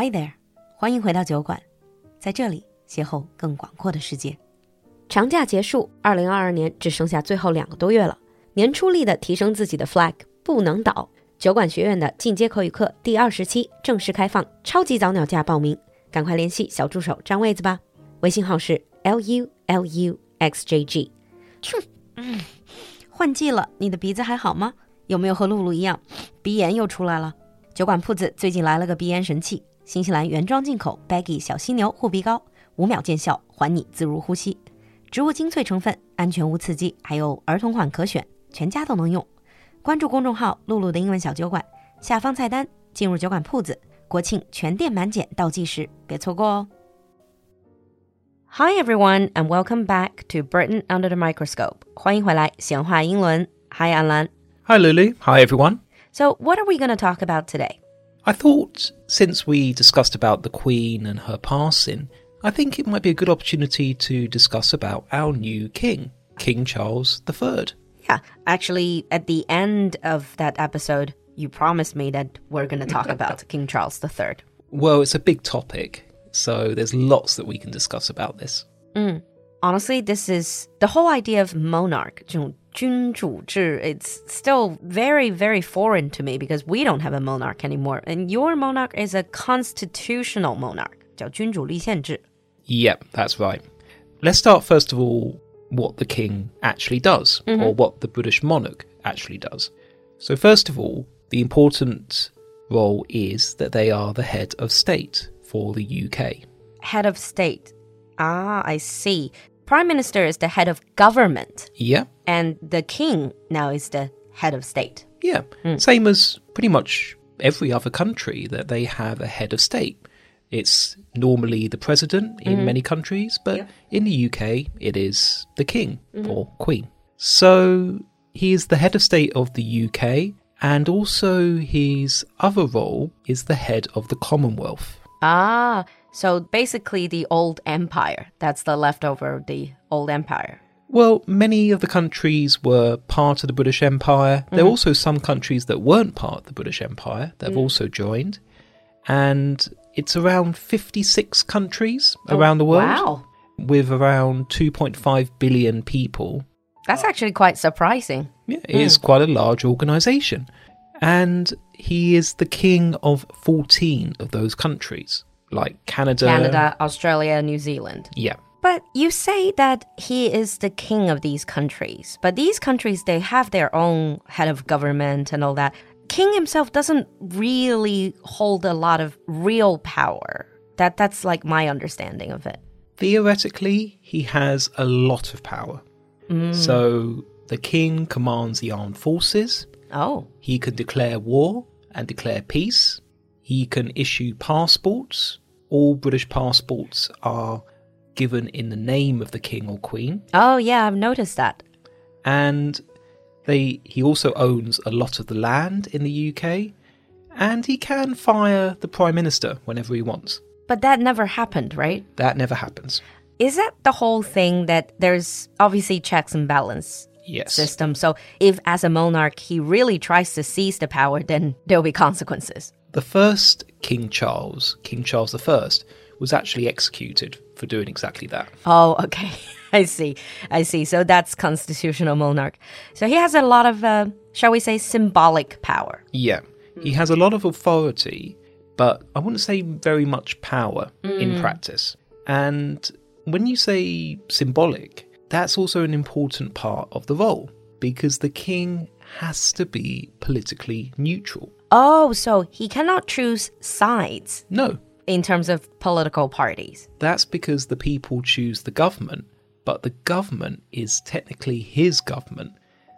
Hi there，欢迎回到酒馆，在这里邂逅更广阔的世界。长假结束，二零二二年只剩下最后两个多月了。年初立的提升自己的 flag 不能倒。酒馆学院的进阶口语课第二十期正式开放，超级早鸟价报名，赶快联系小助手占位子吧。微信号是 l u l u x j g。哼，嗯，换季了，你的鼻子还好吗？有没有和露露一样，鼻炎又出来了？酒馆铺子最近来了个鼻炎神器，新西兰原装进口 Baggy 小犀牛护鼻膏，五秒见效，还你自如呼吸。植物精粹成分，安全无刺激，还有儿童款可选，全家都能用。关注公众号“露露的英文小酒馆”，下方菜单进入酒馆铺子，国庆全店满减倒计时，别错过哦。Hi everyone and welcome back to Britain under the microscope. 欢迎回来，闲话英伦。Hi Anlan. Hi Lulu. Hi everyone. So what are we going to talk about today? I thought since we discussed about the Queen and her passing, I think it might be a good opportunity to discuss about our new King, King Charles III. Yeah, actually, at the end of that episode, you promised me that we're going to talk about King Charles III. Well, it's a big topic, so there's lots that we can discuss about this. Mm. Honestly, this is the whole idea of monarch, 这种君主制, it's still very, very foreign to me because we don't have a monarch anymore. And your monarch is a constitutional monarch, 叫君主立宪制. Yep, that's right. Let's start first of all what the king actually does, or what the British monarch actually does. So, first of all, the important role is that they are the head of state for the UK. Head of state. Ah, I see. Prime Minister is the head of government, Yeah, and the king now is the head of state. yeah. Hmm. Same as pretty much every other country that they have a head of state. It's normally the president in mm-hmm. many countries, but in the UK, it is the king mm-hmm. or queen. So he is the head of state of the UK, and also his other role is the head of the Commonwealth. Ah, so basically the old empire. That's the leftover of the old empire. Well, many of the countries were part of the British Empire. There are mm-hmm. also some countries that weren't part of the British Empire that have mm. also joined. And it's around 56 countries oh, around the world Wow. with around 2.5 billion people. That's actually quite surprising. Yeah, it is hmm. quite a large organization. And he is the king of 14 of those countries, like Canada. Canada, Australia, New Zealand. Yeah. But you say that he is the king of these countries. But these countries, they have their own head of government and all that. King himself doesn't really hold a lot of real power. That that's like my understanding of it. Theoretically, he has a lot of power. Mm. So the king commands the armed forces. Oh. He can declare war and declare peace. He can issue passports. All British passports are given in the name of the king or queen. Oh yeah, I've noticed that. And they he also owns a lot of the land in the UK. And he can fire the prime minister whenever he wants. But that never happened, right? That never happens. Is that the whole thing that there's obviously checks and balance Yes. system? So if as a monarch he really tries to seize the power, then there'll be consequences. The first King Charles, King Charles I, was actually executed for doing exactly that. Oh, okay. I see. I see. So that's constitutional monarch. So he has a lot of, uh, shall we say, symbolic power. Yeah. He has a lot of authority, but I wouldn't say very much power in practice. And when you say symbolic, that's also an important part of the role because the king has to be politically neutral. Oh, so he cannot choose sides No, in terms of political parties. that's because the people choose the government, but the government is technically his government.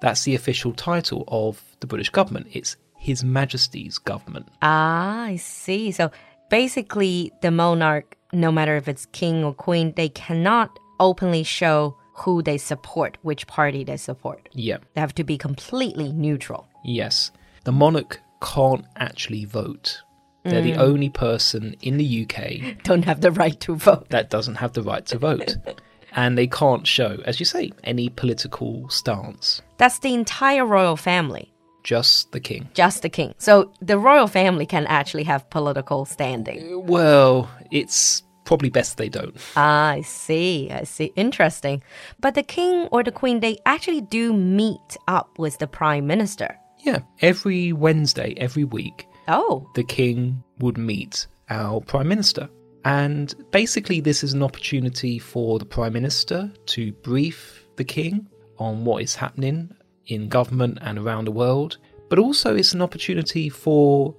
That's the official title of the British government. It's His Majesty's government. Ah, I see. So basically, the monarch, no matter if it's king or queen, they cannot openly show who they support, which party they support. Yeah. They have to be completely neutral. Yes. The monarch can't actually vote. They're the only person in the UK Don't have the right to vote. that doesn't have the right to vote. and they can't show, as you say, any political stance. That's the entire royal family. just the king. Just the king. So the royal family can actually have political standing. Well, it's probably best they don't. Ah, I see. I see. Interesting. But the king or the queen, they actually do meet up with the prime minister. Yeah, every Wednesday, every week, Oh, the king would meet our prime minister. And basically, this is an opportunity for the prime minister to brief the king on what is happening in government and around the world. But also, it's an opportunity for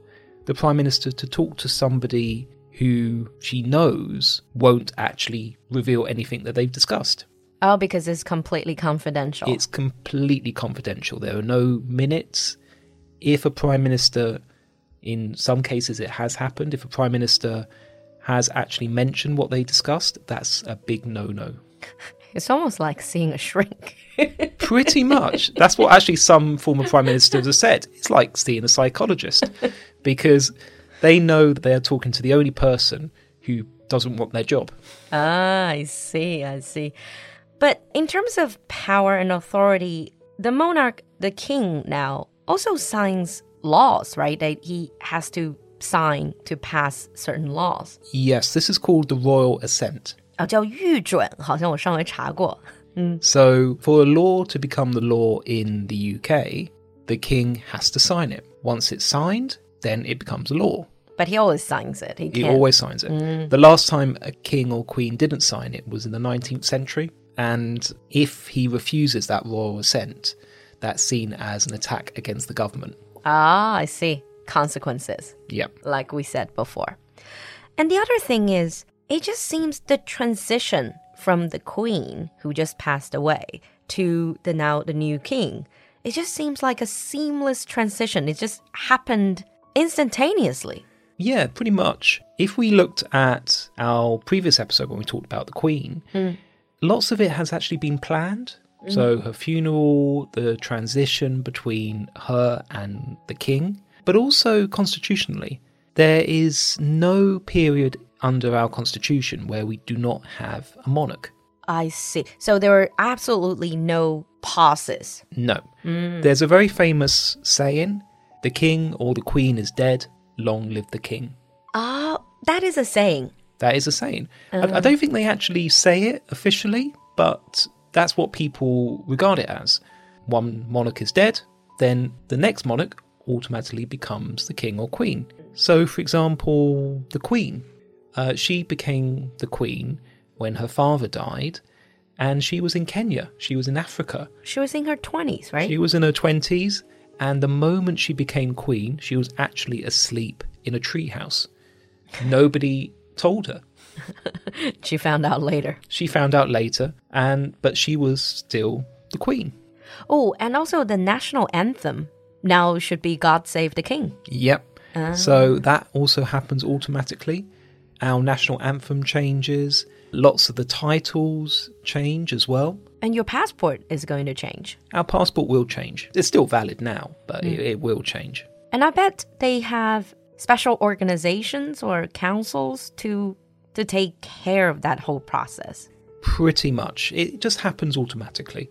the prime minister to talk to somebody who she knows won't actually reveal anything that they've discussed. Oh, because it's completely confidential. It's completely confidential. There are no minutes. If a prime minister, in some cases it has happened, if a prime minister has actually mentioned what they discussed, that's a big no no. It's almost like seeing a shrink. Pretty much. That's what actually some former prime ministers have said. It's like seeing a psychologist because they know that they are talking to the only person who doesn't want their job. Ah, I see, I see. But in terms of power and authority, the monarch, the king now, also signs laws, right? That he has to sign to pass certain laws. Yes, this is called the royal assent. 啊，叫御准，好像我上回查过。 So, for a law to become the law in the UK, the king has to sign it. Once it's signed, then it becomes a law. But he always signs it. He He can't. always signs it. The last time a king or queen didn't sign it was in the 19th century. And if he refuses that royal assent, that's seen as an attack against the government. Ah, I see. Consequences. Yep. like we said before. And the other thing is, it just seems the transition from the queen who just passed away to the now the new king, it just seems like a seamless transition. It just happened instantaneously. Yeah, pretty much. If we looked at our previous episode when we talked about the Queen, lots of it has actually been planned. So her funeral, the transition between her and the King, but also constitutionally. There is no period under our constitution where we do not have a monarch. I see. So there are absolutely no pauses. No. There's a very famous saying the king or the queen is dead, long live the king. Ah, that is a saying. That is a saying. I, I don't think they actually say it officially, but that's what people regard it as. One monarch is dead, then the next monarch automatically becomes the king or queen. So, for example, the queen, uh, she became the queen when her father died, and she was in Kenya. She was in Africa. She was in her 20s, right? She was in her 20s, and the moment she became queen, she was actually asleep in a treehouse. Nobody told her. she found out later. She found out later, and but she was still the queen. Oh, and also the national anthem now should be God Save the King. Yep. Ah. So that also happens automatically. Our national anthem changes. Lots of the titles change as well. And your passport is going to change. Our passport will change. It's still valid now, but hmm. it, it will change. And I bet they have special organizations or councils to to take care of that whole process. Pretty much. It just happens automatically.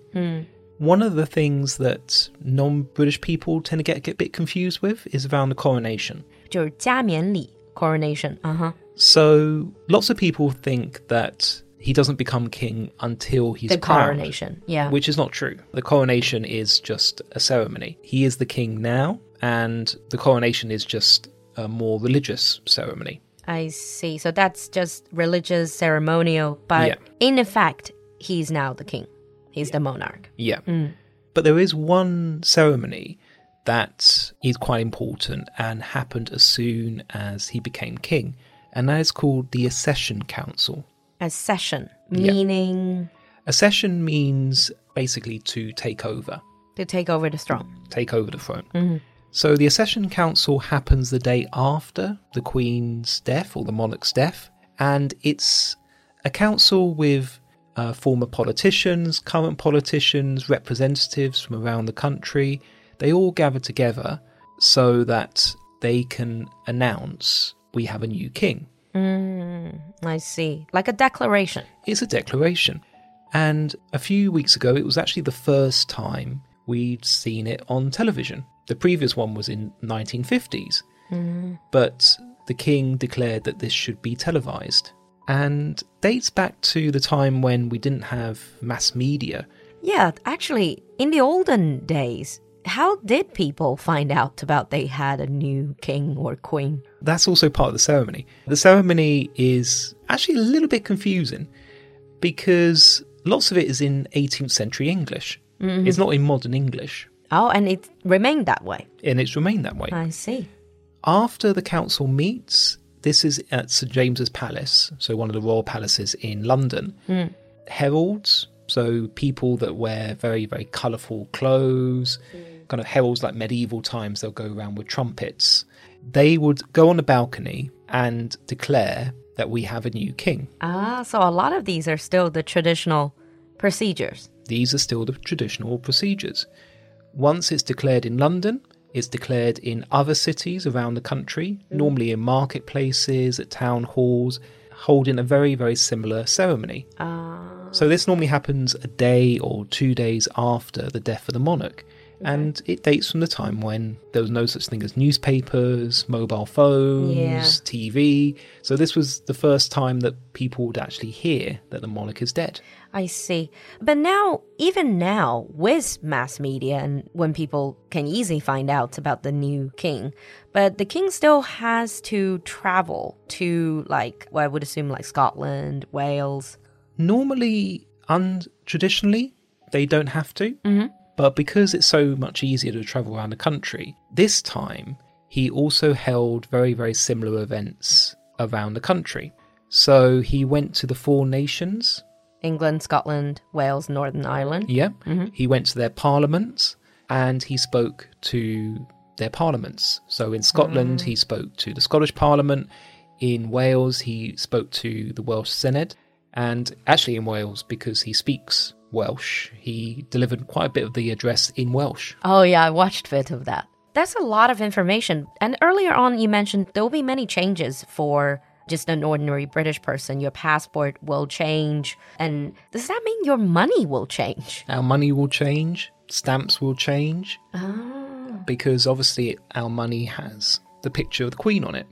One of the things that non British people tend to get, get a bit confused with is around the coronation. 就是加冕礼 coronation. Uh-huh. So lots of people think that he doesn't become king until he's The crowned, coronation. Yeah. which is not true. The coronation is just a ceremony. He is the king now, and the coronation is just a more religious ceremony. I see. So that's just religious ceremonial, but Yeah. in effect, he's now the king. He's the monarch. Yeah. Hmm. But there is one ceremony that is quite important and happened as soon as he became king, and that is called the Accession Council. Accession, session, Yeah. meaning Accession means basically to take over, to take over the throne. take over the throne. Mm-hmm. So the Accession Council happens the day after the Queen's death or the monarch's death, and it's a council with uh, former politicians, current politicians, representatives from around the country. They all gather together so that they can announce we have a new king. I see. Like a declaration. It's a declaration. And a few weeks ago, it was actually the first time we'd seen it on television. The previous one was in 1950s. Mm. But the king declared that this should be televised and dates back to the time when we didn't have mass media. Yeah, actually, in the olden days, how did people find out about they had a new king or queen? That's also part of the ceremony. The ceremony is actually a little bit confusing because lots of it is in 18th century English. Mm-hmm. It's not in modern English, Oh, and it remained that way. and it's remained that way. I see. After the council meets, this is at St James's Palace, so one of the royal palaces in London. Heralds, so people that wear very, very colourful clothes, kind of heralds like medieval times, they'll go around with trumpets. They would go on the balcony and declare that we have a new king. Ah, so a lot of these are still the traditional procedures. These are still the traditional procedures. Once it's declared in London, it's declared in other cities around the country, mm. normally in marketplaces, at town halls, holding a very, very similar ceremony. Ah. So this normally happens a day or two days after the death of the monarch. And it dates from the time when there was no such thing as newspapers, mobile phones, Yeah. TV. So this was the first time that people would actually hear that the monarch is dead. I see. But now, even now, with mass media and when people can easily find out about the new king, but the king still has to travel to, like, well, I would assume, like Scotland, Wales. normally and traditionally, they don't have to mm-hmm. But because it's so much easier to travel around the country this time he also held very very similar events around the country. So he went to the four nations. England, Scotland, Wales, Northern Ireland. yeah. Mm-hmm. He went to their parliaments and he spoke to their parliaments. So in scotland mm. he spoke to the scottish parliament. In wales he spoke to the welsh Senedd and actually in wales because he speaks welsh he delivered quite a bit of the address in welsh Oh, yeah, I watched a bit of that. That's a lot of information. And earlier on, you mentioned there will be many changes for just an ordinary British person. Your passport will change. And does that mean your money will change? our money will change stamps will change ah. because obviously our money has the picture of the queen on it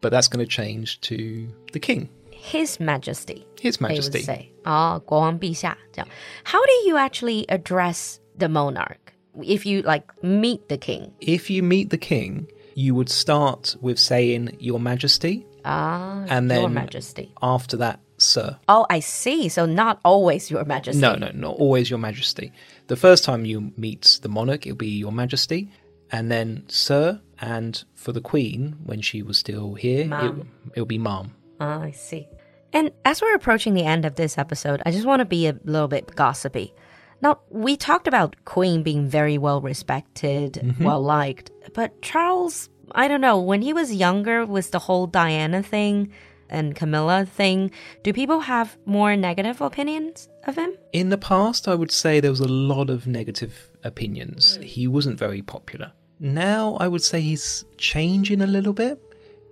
but that's going to change to the king His Majesty. his they would majesty say. 啊，国王陛下这样. How do you actually address the monarch if you like meet the king? if you meet the king, you would start with saying Your Majesty, Ah, and Your then Majesty. after that, Sir. Oh, I see. So not always Your Majesty. No, no, not always Your Majesty. The first time you meet the monarch, it'll be Your Majesty, and then Sir, and for the Queen, when she was still here, it, Ma'am. it'll be Mom. Ah, I see. And as we're approaching the end of this episode, I just want to be a little bit gossipy. Now, we talked about Queen being very well respected, well liked, but Charles, I don't know, when he was younger, was the whole Diana thing and Camilla thing, do people have more negative opinions of him? In the past, I would say there was a lot of negative opinions. He wasn't very popular. Now, I would say he's changing a little bit.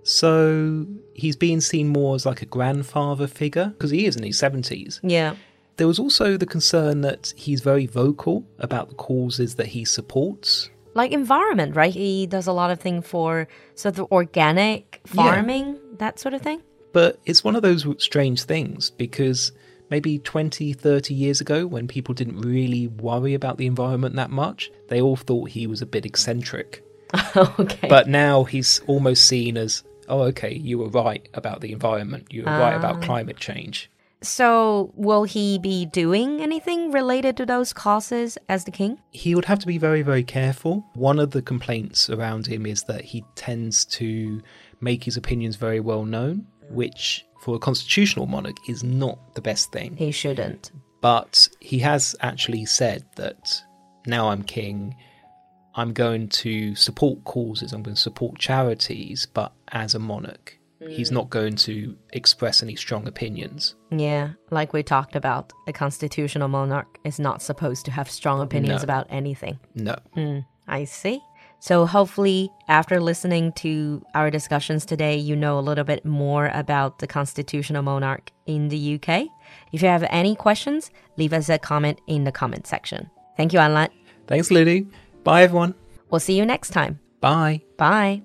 So he's being seen more as like a grandfather figure because he is in his 70s. Yeah. There was also the concern that he's very vocal about the causes that he supports. Like environment, right? He does a lot of things for sort of organic farming, that sort of thing. But it's one of those strange things because maybe 20, 30 years ago, when people didn't really worry about the environment that much, they all thought he was a bit eccentric. okay. But now he's almost seen as, oh, okay, you were right about the environment. You were right about ah. climate change. So, will he be doing anything related to those causes as the king? He would have to be very, very careful. One of the complaints around him is that he tends to make his opinions very well known, which for a constitutional monarch is not the best thing. He shouldn't. But he has actually said that now I'm king, I'm going to support causes, I'm going to support charities, but as a monarch. He's mm. not going to express any strong opinions. Yeah, like we talked about, a constitutional monarch is not supposed to have strong opinions No. about anything. No. Hmm, I see. So, hopefully, after listening to our discussions today, you know a little bit more about the constitutional monarch in the UK. If you have any questions, leave us a comment in the comment section. Thank you, Anlan. Thanks, Lily. Bye, everyone. We'll see you next time. Bye. Bye.